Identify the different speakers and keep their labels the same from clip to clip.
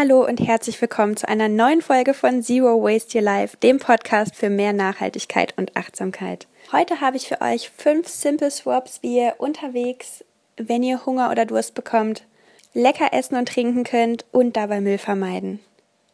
Speaker 1: Hallo und herzlich willkommen zu einer neuen Folge von Zero Waste Your Life, dem Podcast für mehr Nachhaltigkeit und Achtsamkeit. Heute habe ich für euch fünf Simple Swaps, wie ihr unterwegs, wenn ihr Hunger oder Durst bekommt, lecker essen und trinken könnt und dabei Müll vermeiden.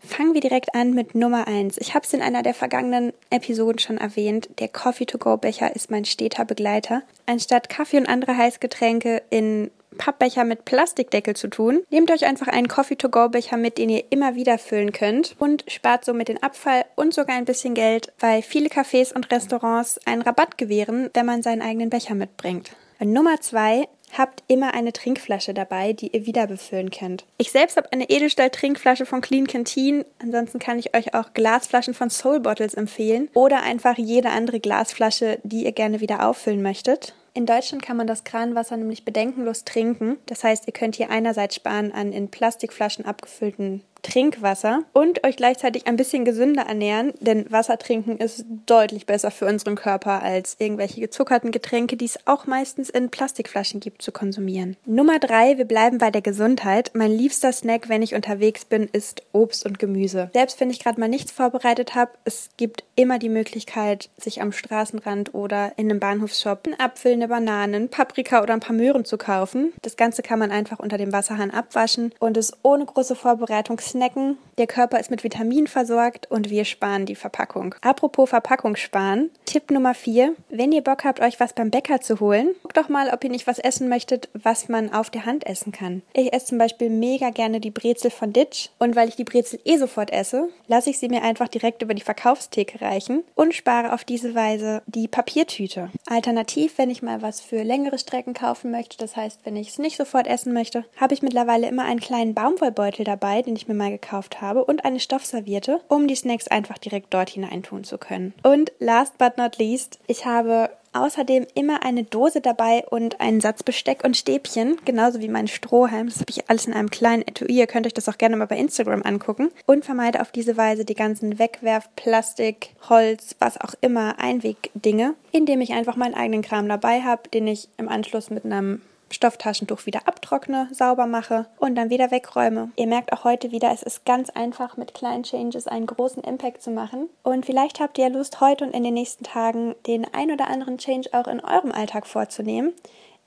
Speaker 1: Fangen wir direkt an mit Nummer eins. Ich habe es in einer der vergangenen Episoden schon erwähnt. Der Coffee-to-go-Becher ist mein steter Begleiter. Anstatt Kaffee und andere Heißgetränke in Pappbecher mit Plastikdeckel zu tun. Nehmt euch einfach einen Coffee-to-go-Becher mit, den ihr immer wieder füllen könnt und spart somit den Abfall und sogar ein bisschen Geld, weil viele Cafés und Restaurants einen Rabatt gewähren, wenn man seinen eigenen Becher mitbringt. Nummer zwei, habt immer eine Trinkflasche dabei, die ihr wieder befüllen könnt. Ich selbst habe eine Edelstahl-Trinkflasche von Clean Canteen. Ansonsten kann ich euch auch Glasflaschen von Soul Bottles empfehlen oder einfach jede andere Glasflasche, die ihr gerne wieder auffüllen möchtet. In Deutschland kann man das Kranwasser nämlich bedenkenlos trinken. Das heißt, ihr könnt hier einerseits sparen an in Plastikflaschen abgefüllten Trinkwasser und euch gleichzeitig ein bisschen gesünder ernähren, denn Wasser trinken ist deutlich besser für unseren Körper als irgendwelche gezuckerten Getränke, die es auch meistens in Plastikflaschen gibt, zu konsumieren. Nummer drei, wir bleiben bei der Gesundheit. Mein liebster Snack, wenn ich unterwegs bin, ist Obst und Gemüse. Selbst wenn ich gerade mal nichts vorbereitet habe, es gibt immer die Möglichkeit, sich am Straßenrand oder in einem Bahnhofsshop einen Apfel, eine Banane, Paprika oder ein paar Möhren zu kaufen. Das Ganze kann man einfach unter dem Wasserhahn abwaschen und ist ohne große Vorbereitung snacken. Der Körper ist mit Vitaminen versorgt und wir sparen die Verpackung. Apropos Verpackung sparen. Tipp Nummer 4. Wenn ihr Bock habt, euch was beim Bäcker zu holen, guckt doch mal, ob ihr nicht was essen möchtet, was man auf der Hand essen kann. Ich esse zum Beispiel mega gerne die Brezel von Ditch und weil ich die Brezel eh sofort esse, lasse ich sie mir einfach direkt über die Verkaufstheke reichen und spare auf diese Weise die Papiertüte. Alternativ, wenn ich mal was für längere Strecken kaufen möchte, das heißt, wenn ich es nicht sofort essen möchte, habe ich mittlerweile immer einen kleinen Baumwollbeutel dabei, den ich mir mal mal gekauft habe und eine Stoffserviette, um die Snacks einfach direkt dort hineintun zu können. Und last but not least, ich habe außerdem immer eine Dose dabei und einen Satz Besteck und Stäbchen, genauso wie mein Strohhalm. Das habe ich alles in einem kleinen Etui. Ihr könnt euch das auch gerne mal bei Instagram angucken. Und vermeide auf diese Weise die ganzen Wegwerf, Plastik, Holz, was auch immer, Einwegdinge, indem ich einfach meinen eigenen Kram dabei habe, den ich im Anschluss mit einem Stofftaschentuch wieder abtrockne, sauber mache und dann wieder wegräume. Ihr merkt auch heute wieder, es ist ganz einfach mit kleinen Changes einen großen Impact zu machen. Und vielleicht habt ihr Lust, heute und in den nächsten Tagen den ein oder anderen Change auch in eurem Alltag vorzunehmen.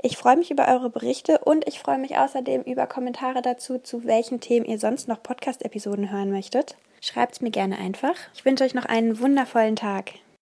Speaker 1: Ich freue mich über eure Berichte und ich freue mich außerdem über Kommentare dazu, zu welchen Themen ihr sonst noch Podcast-Episoden hören möchtet. Schreibt es mir gerne einfach. Ich wünsche euch noch einen wundervollen Tag.